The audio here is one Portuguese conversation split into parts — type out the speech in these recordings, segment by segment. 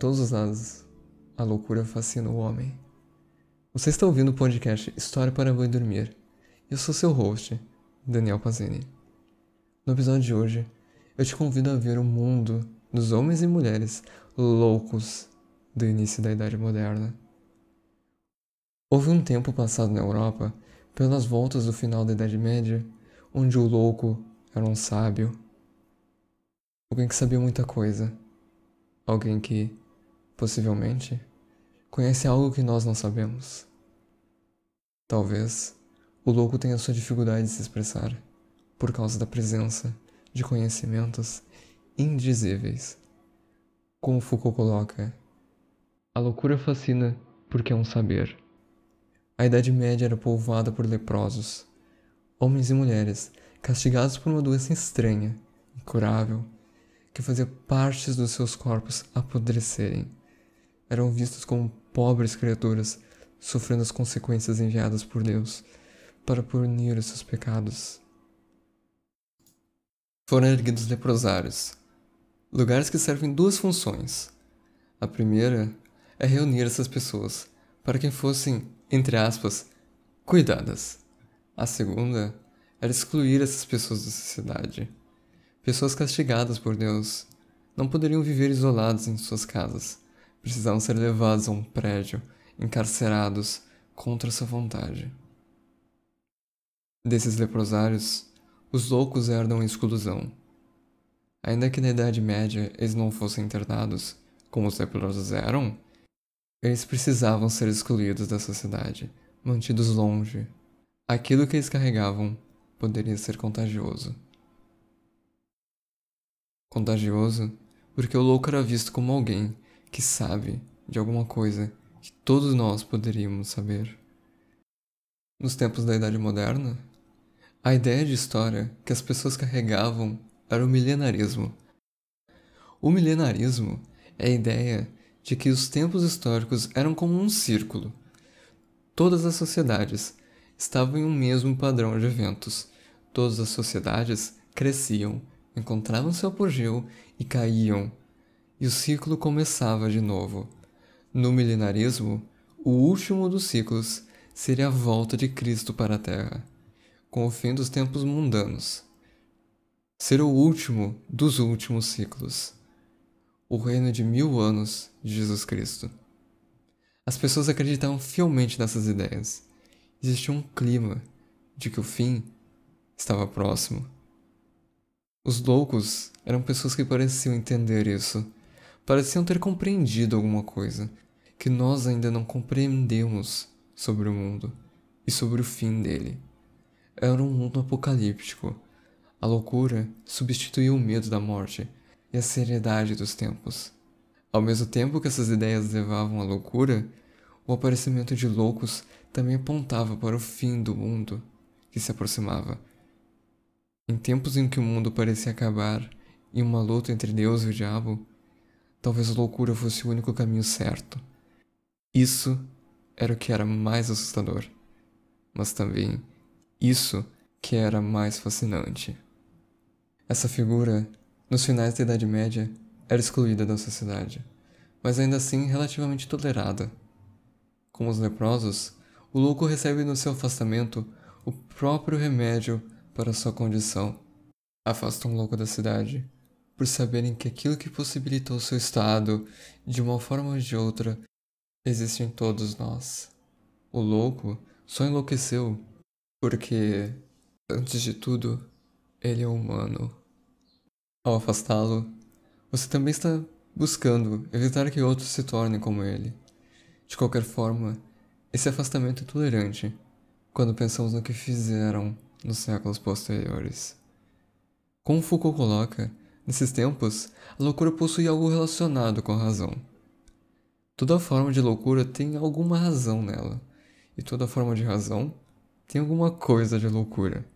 Todos os lados, a loucura fascina o homem. Você está ouvindo o podcast História para Boi Dormir. Eu sou seu host, Daniel Pazini. No episódio de hoje, eu te convido a ver o mundo dos homens e mulheres loucos do início da Idade Moderna. Houve um tempo passado na Europa, pelas voltas do final da Idade Média, onde o louco era um sábio, alguém que sabia muita coisa Alguém que, possivelmente, conhece algo que nós não sabemos. Talvez o louco tenha sua dificuldade de se expressar por causa da presença de conhecimentos indizíveis. Como Foucault coloca, a loucura fascina porque é um saber. A Idade Média era povoada por leprosos, homens e mulheres castigados por uma doença estranha, incurável que fazia partes dos seus corpos apodrecerem. Eram vistos como pobres criaturas, sofrendo as consequências enviadas por Deus para punir os seus pecados. Foram erguidos leprosários, lugares que servem duas funções. A primeira é reunir essas pessoas para que fossem, entre aspas, cuidadas. A segunda era excluir essas pessoas da sociedade. Pessoas castigadas por Deus não poderiam viver isolados em suas casas. Precisavam ser levados a um prédio, encarcerados contra sua vontade. Desses leprosários, os loucos herdam a exclusão. Ainda que na Idade Média eles não fossem internados, como os leprosos eram, eles precisavam ser excluídos da sociedade, mantidos longe. Aquilo que eles carregavam poderia ser contagioso contagioso, porque o louco era visto como alguém que sabe de alguma coisa que todos nós poderíamos saber. Nos tempos da Idade Moderna, a ideia de história que as pessoas carregavam era o milenarismo. O milenarismo é a ideia de que os tempos históricos eram como um círculo. Todas as sociedades estavam em um mesmo padrão de eventos. Todas as sociedades cresciam encontravam seu apogeu e caíam, e o ciclo começava de novo. No milenarismo, o último dos ciclos seria a volta de Cristo para a Terra, com o fim dos tempos mundanos. Ser o último dos últimos ciclos. O reino de mil anos de Jesus Cristo. As pessoas acreditavam fielmente nessas ideias. Existia um clima de que o fim estava próximo. Os loucos eram pessoas que pareciam entender isso, pareciam ter compreendido alguma coisa que nós ainda não compreendemos sobre o mundo e sobre o fim dele. Era um mundo apocalíptico. A loucura substituiu o medo da morte e a seriedade dos tempos. Ao mesmo tempo que essas ideias levavam à loucura, o aparecimento de loucos também apontava para o fim do mundo que se aproximava em tempos em que o mundo parecia acabar em uma luta entre Deus e o diabo, talvez a loucura fosse o único caminho certo. Isso era o que era mais assustador, mas também isso que era mais fascinante. Essa figura, nos finais da Idade Média, era excluída da sociedade, mas ainda assim relativamente tolerada. Como os leprosos, o louco recebe no seu afastamento o próprio remédio para sua condição. Afastam um louco da cidade, por saberem que aquilo que possibilitou seu estado, de uma forma ou de outra, existe em todos nós. O louco só enlouqueceu porque, antes de tudo, ele é humano. Ao afastá-lo, você também está buscando evitar que outros se tornem como ele. De qualquer forma, esse afastamento é tolerante quando pensamos no que fizeram nos séculos posteriores. Como Foucault coloca, nesses tempos, a loucura possui algo relacionado com a razão. Toda forma de loucura tem alguma razão nela, e toda forma de razão tem alguma coisa de loucura.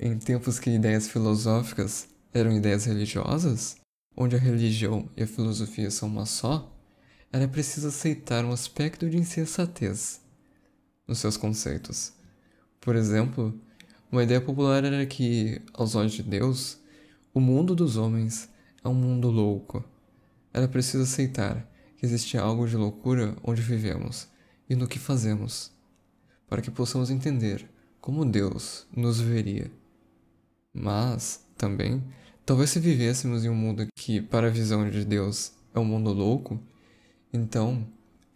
Em tempos que ideias filosóficas eram ideias religiosas, onde a religião e a filosofia são uma só, era preciso aceitar um aspecto de insensatez nos seus conceitos. Por exemplo, uma ideia popular era que, aos olhos de Deus, o mundo dos homens é um mundo louco. Era preciso aceitar que existe algo de loucura onde vivemos e no que fazemos, para que possamos entender como Deus nos veria. Mas, também, talvez se vivêssemos em um mundo que, para a visão de Deus, é um mundo louco, então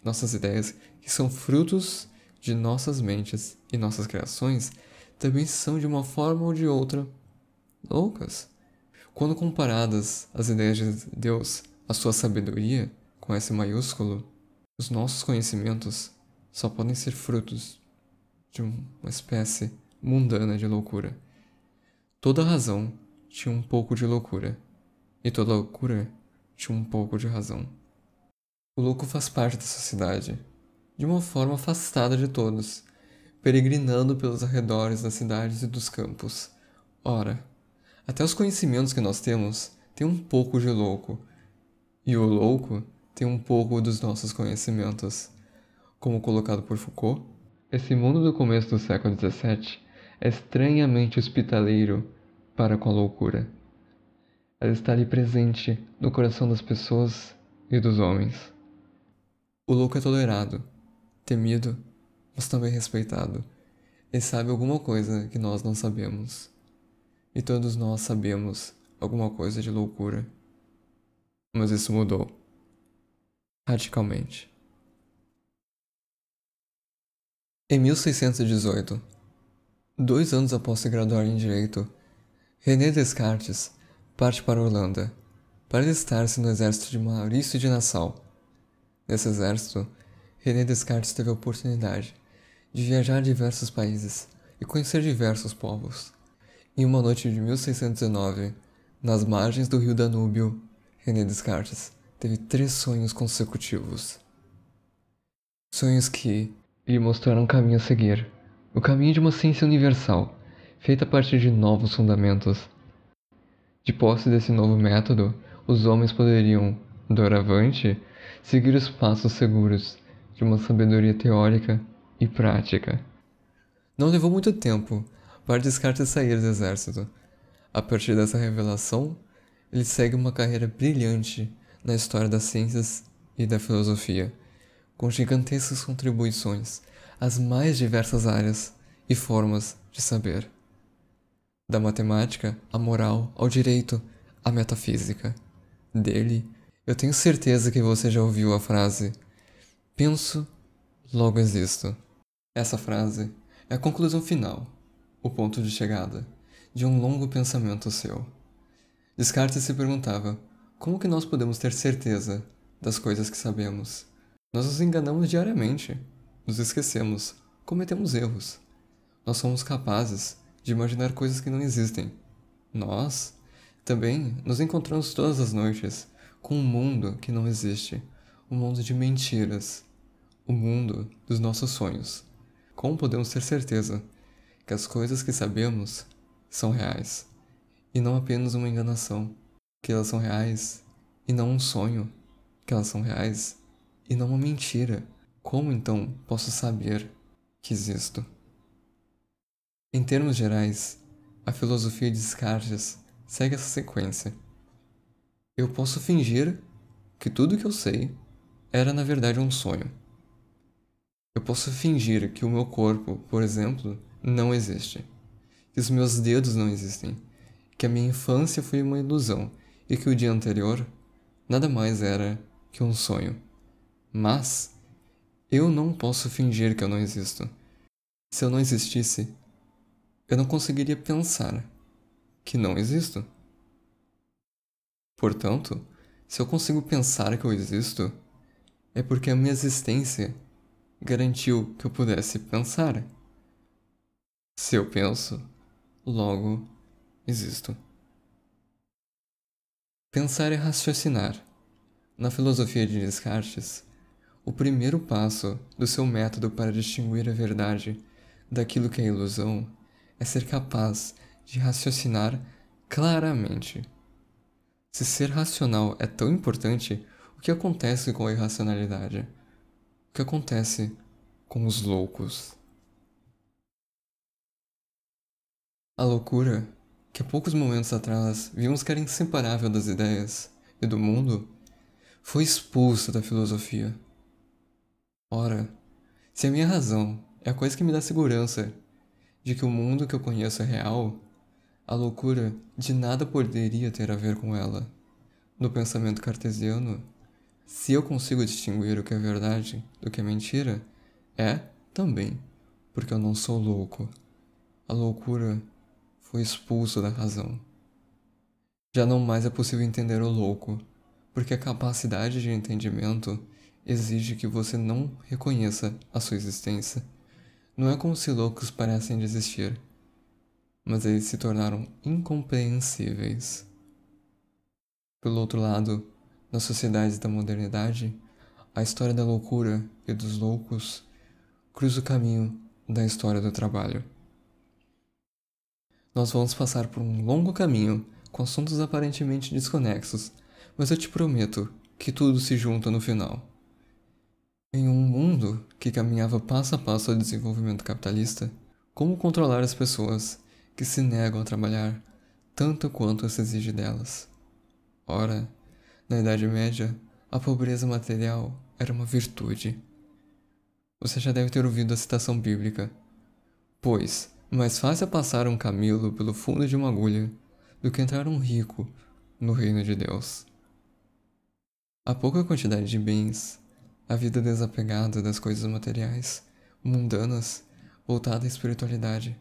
nossas ideias, que são frutos de nossas mentes e nossas criações, também são de uma forma ou de outra loucas. Quando comparadas as ideias de Deus à sua sabedoria, com S maiúsculo, os nossos conhecimentos só podem ser frutos de uma espécie mundana de loucura. Toda razão tinha um pouco de loucura, e toda loucura tinha um pouco de razão. O louco faz parte da sociedade, de uma forma afastada de todos, peregrinando pelos arredores das cidades e dos campos. Ora, até os conhecimentos que nós temos têm um pouco de louco, e o louco tem um pouco dos nossos conhecimentos. Como colocado por Foucault, esse mundo do começo do século XVII é estranhamente hospitaleiro para com a loucura. Ela está ali presente no coração das pessoas e dos homens. O louco é tolerado, temido, mas também respeitado. Ele sabe alguma coisa que nós não sabemos. E todos nós sabemos alguma coisa de loucura. Mas isso mudou. Radicalmente. Em 1618, dois anos após se graduar em Direito, René Descartes parte para a Holanda para alistar-se no exército de Maurício de Nassau. Nesse exército, René Descartes teve a oportunidade de viajar a diversos países e conhecer diversos povos. Em uma noite de 1619, nas margens do rio Danúbio, René Descartes teve três sonhos consecutivos. Sonhos que lhe mostraram um caminho a seguir, o caminho de uma ciência universal, feita a partir de novos fundamentos. De posse desse novo método, os homens poderiam, doravante, seguir os passos seguros de uma sabedoria teórica e prática. Não levou muito tempo para Descartes sair do exército. A partir dessa revelação, ele segue uma carreira brilhante na história das ciências e da filosofia, com gigantescas contribuições às mais diversas áreas e formas de saber. Da matemática à moral, ao direito, à metafísica. Dele, eu tenho certeza que você já ouviu a frase Penso, logo existo. Essa frase é a conclusão final, o ponto de chegada, de um longo pensamento seu. Descartes se perguntava como que nós podemos ter certeza das coisas que sabemos. Nós nos enganamos diariamente, nos esquecemos, cometemos erros. Nós somos capazes de imaginar coisas que não existem. Nós também nos encontramos todas as noites com um mundo que não existe um mundo de mentiras, o mundo dos nossos sonhos. Como podemos ter certeza que as coisas que sabemos são reais e não apenas uma enganação? Que elas são reais e não um sonho? Que elas são reais e não uma mentira? Como então posso saber que existo? Em termos gerais, a filosofia de Descartes segue essa sequência. Eu posso fingir que tudo que eu sei era na verdade um sonho. Eu posso fingir que o meu corpo, por exemplo, não existe, que os meus dedos não existem, que a minha infância foi uma ilusão e que o dia anterior nada mais era que um sonho. Mas eu não posso fingir que eu não existo. Se eu não existisse, eu não conseguiria pensar que não existo. Portanto, se eu consigo pensar que eu existo, é porque a minha existência garantiu que eu pudesse pensar. Se eu penso, logo existo. Pensar é raciocinar. Na filosofia de Descartes, o primeiro passo do seu método para distinguir a verdade daquilo que é ilusão é ser capaz de raciocinar claramente. Se ser racional é tão importante, o que acontece com a irracionalidade? O que acontece com os loucos? A loucura, que há poucos momentos atrás vimos que era inseparável das ideias e do mundo, foi expulso da filosofia. Ora, se a minha razão é a coisa que me dá segurança de que o mundo que eu conheço é real, a loucura de nada poderia ter a ver com ela. No pensamento cartesiano, se eu consigo distinguir o que é verdade do que é mentira, é também porque eu não sou louco. A loucura foi expulsa da razão. Já não mais é possível entender o louco, porque a capacidade de entendimento exige que você não reconheça a sua existência. Não é como se loucos parecem desistir, mas eles se tornaram incompreensíveis. Pelo outro lado, nas sociedades da modernidade, a história da loucura e dos loucos cruza o caminho da história do trabalho. Nós vamos passar por um longo caminho com assuntos aparentemente desconexos, mas eu te prometo que tudo se junta no final. Em um mundo que caminhava passo a passo ao desenvolvimento capitalista, como controlar as pessoas que se negam a trabalhar tanto quanto se exige delas? Ora, na Idade Média, a pobreza material era uma virtude. Você já deve ter ouvido a citação bíblica: Pois, mais fácil é passar um camelo pelo fundo de uma agulha do que entrar um rico no reino de Deus. A pouca quantidade de bens a vida desapegada das coisas materiais, mundanas, voltada à espiritualidade.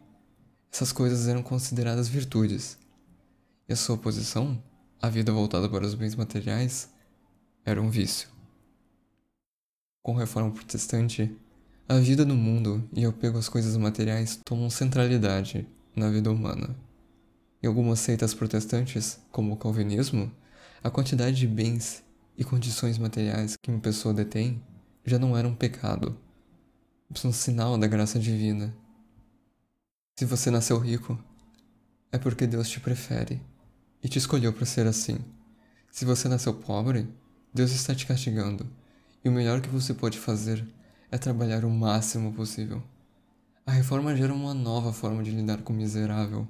Essas coisas eram consideradas virtudes. E a sua oposição, a vida voltada para os bens materiais, era um vício. Com a reforma protestante, a vida no mundo e o apego às coisas materiais tomam centralidade na vida humana. Em algumas seitas protestantes, como o calvinismo, a quantidade de bens e condições materiais que uma pessoa detém já não era um pecado, mas um sinal da graça divina. Se você nasceu rico, é porque Deus te prefere e te escolheu para ser assim. Se você nasceu pobre, Deus está te castigando, e o melhor que você pode fazer é trabalhar o máximo possível. A reforma gera uma nova forma de lidar com o miserável,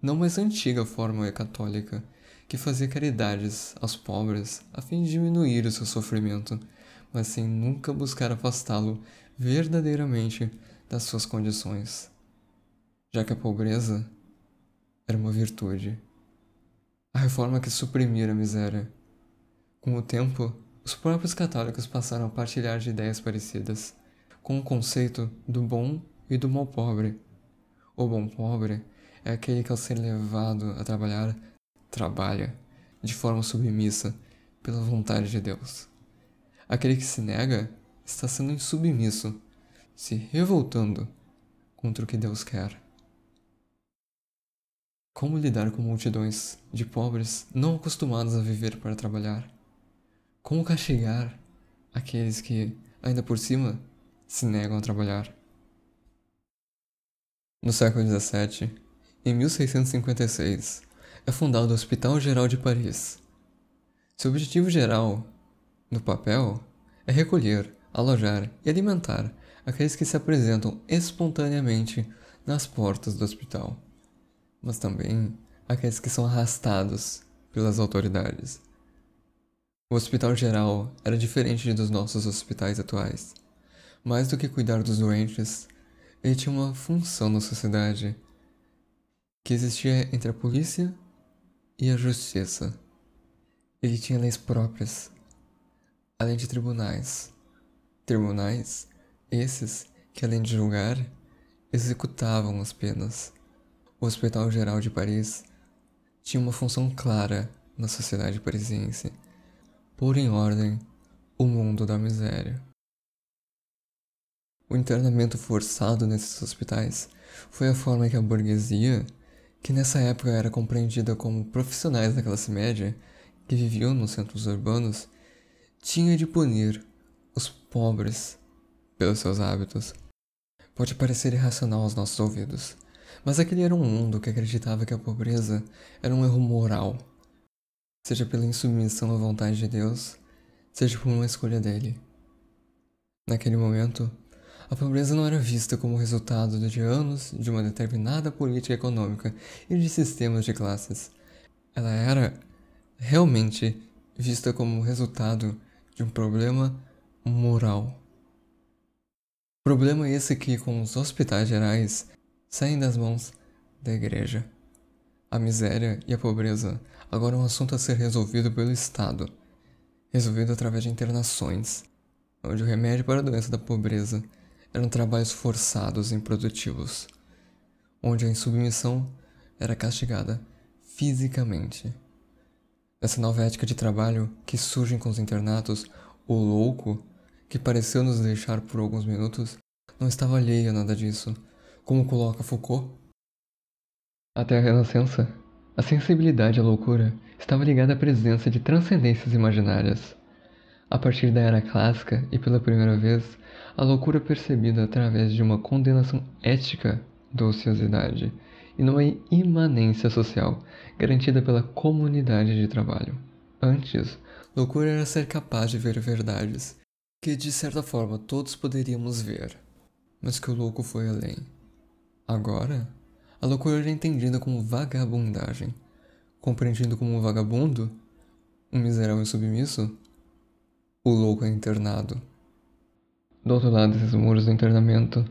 não mais a antiga forma católica que fazia caridades aos pobres a fim de diminuir o seu sofrimento, mas sem nunca buscar afastá-lo verdadeiramente das suas condições, já que a pobreza era uma virtude. A reforma que suprimir a miséria. Com o tempo, os próprios católicos passaram a partilhar de ideias parecidas, com o conceito do bom e do mal pobre. O bom pobre é aquele que, ao ser levado a trabalhar, trabalha de forma submissa pela vontade de Deus. Aquele que se nega está sendo insubmisso, se revoltando contra o que Deus quer. Como lidar com multidões de pobres não acostumados a viver para trabalhar? Como castigar aqueles que, ainda por cima, se negam a trabalhar? No século XVII, em 1656, é fundado o Hospital Geral de Paris. Seu objetivo geral, no papel, é recolher, alojar e alimentar aqueles que se apresentam espontaneamente nas portas do hospital, mas também aqueles que são arrastados pelas autoridades. O Hospital Geral era diferente dos nossos hospitais atuais. Mais do que cuidar dos doentes, ele tinha uma função na sociedade que existia entre a polícia e a justiça. Ele tinha leis próprias, além de tribunais. Tribunais, esses que, além de julgar, executavam as penas. O Hospital Geral de Paris tinha uma função clara na sociedade parisiense: pôr em ordem o mundo da miséria. O internamento forçado nesses hospitais foi a forma que a burguesia que nessa época era compreendida como profissionais da classe média que viviam nos centros urbanos, tinha de punir os pobres pelos seus hábitos. Pode parecer irracional aos nossos ouvidos, mas aquele era um mundo que acreditava que a pobreza era um erro moral, seja pela insubmissão à vontade de Deus, seja por uma escolha dele. Naquele momento, a pobreza não era vista como resultado de anos de uma determinada política econômica e de sistemas de classes. Ela era realmente vista como resultado de um problema moral. Problema esse que, com os hospitais gerais, saem das mãos da igreja. A miséria e a pobreza agora um assunto a ser resolvido pelo Estado, resolvido através de internações, onde o remédio para a doença da pobreza eram trabalhos forçados e improdutivos, onde a insubmissão era castigada fisicamente. Nessa nova ética de trabalho que surge com os internatos, o louco, que pareceu nos deixar por alguns minutos, não estava alheio a nada disso, como coloca Foucault. Até a Renascença, a sensibilidade à loucura estava ligada à presença de transcendências imaginárias. A partir da era clássica e pela primeira vez, a loucura percebida através de uma condenação ética da ociosidade e numa imanência social garantida pela comunidade de trabalho. Antes, loucura era ser capaz de ver verdades que de certa forma todos poderíamos ver, mas que o louco foi além. Agora, a loucura era entendida como vagabundagem, compreendido como um vagabundo, um miserável submisso, o louco é internado. Do outro lado desses muros do internamento,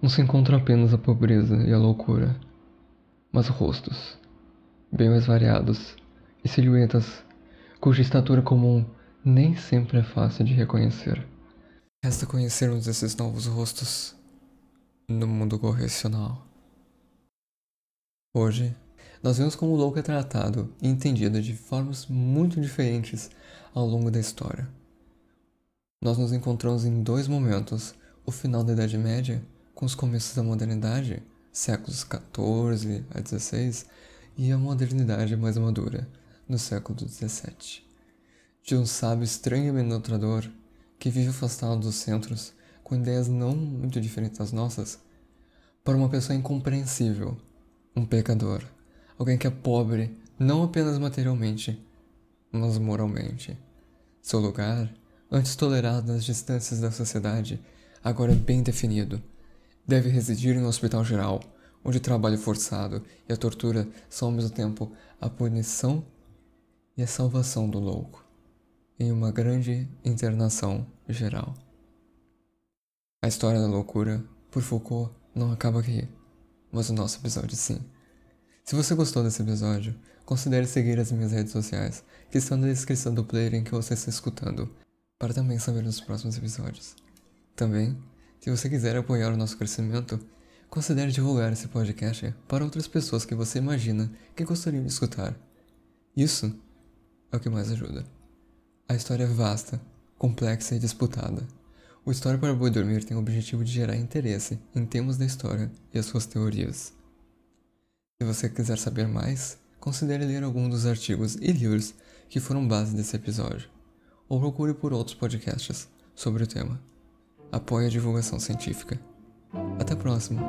não se encontra apenas a pobreza e a loucura, mas rostos, bem mais variados, e silhuetas cuja estatura comum nem sempre é fácil de reconhecer. Resta conhecermos esses novos rostos no mundo correcional. Hoje, nós vemos como o louco é tratado e entendido de formas muito diferentes ao longo da história. Nós nos encontramos em dois momentos: o final da Idade Média, com os começos da modernidade, séculos XIV a XVI, e a modernidade mais madura, no século XVII. De um sábio estranho e amenotrador que vive afastado dos centros, com ideias não muito diferentes das nossas, para uma pessoa incompreensível, um pecador, alguém que é pobre não apenas materialmente, mas moralmente. Seu lugar antes tolerado nas distâncias da sociedade, agora é bem definido. Deve residir um hospital geral, onde o trabalho forçado e a tortura são ao mesmo tempo a punição e a salvação do louco, em uma grande internação geral. A história da loucura, por Foucault, não acaba aqui, mas o nosso episódio sim. Se você gostou desse episódio, considere seguir as minhas redes sociais, que estão na descrição do player em que você está escutando para também saber nos próximos episódios. Também, se você quiser apoiar o nosso crescimento, considere divulgar esse podcast para outras pessoas que você imagina que gostariam de escutar. Isso é o que mais ajuda. A história é vasta, complexa e disputada. O História para Boi Dormir tem o objetivo de gerar interesse em temas da história e as suas teorias. Se você quiser saber mais, considere ler algum dos artigos e livros que foram base desse episódio ou procure por outros podcasts sobre o tema. Apoie a divulgação científica. Até a próxima!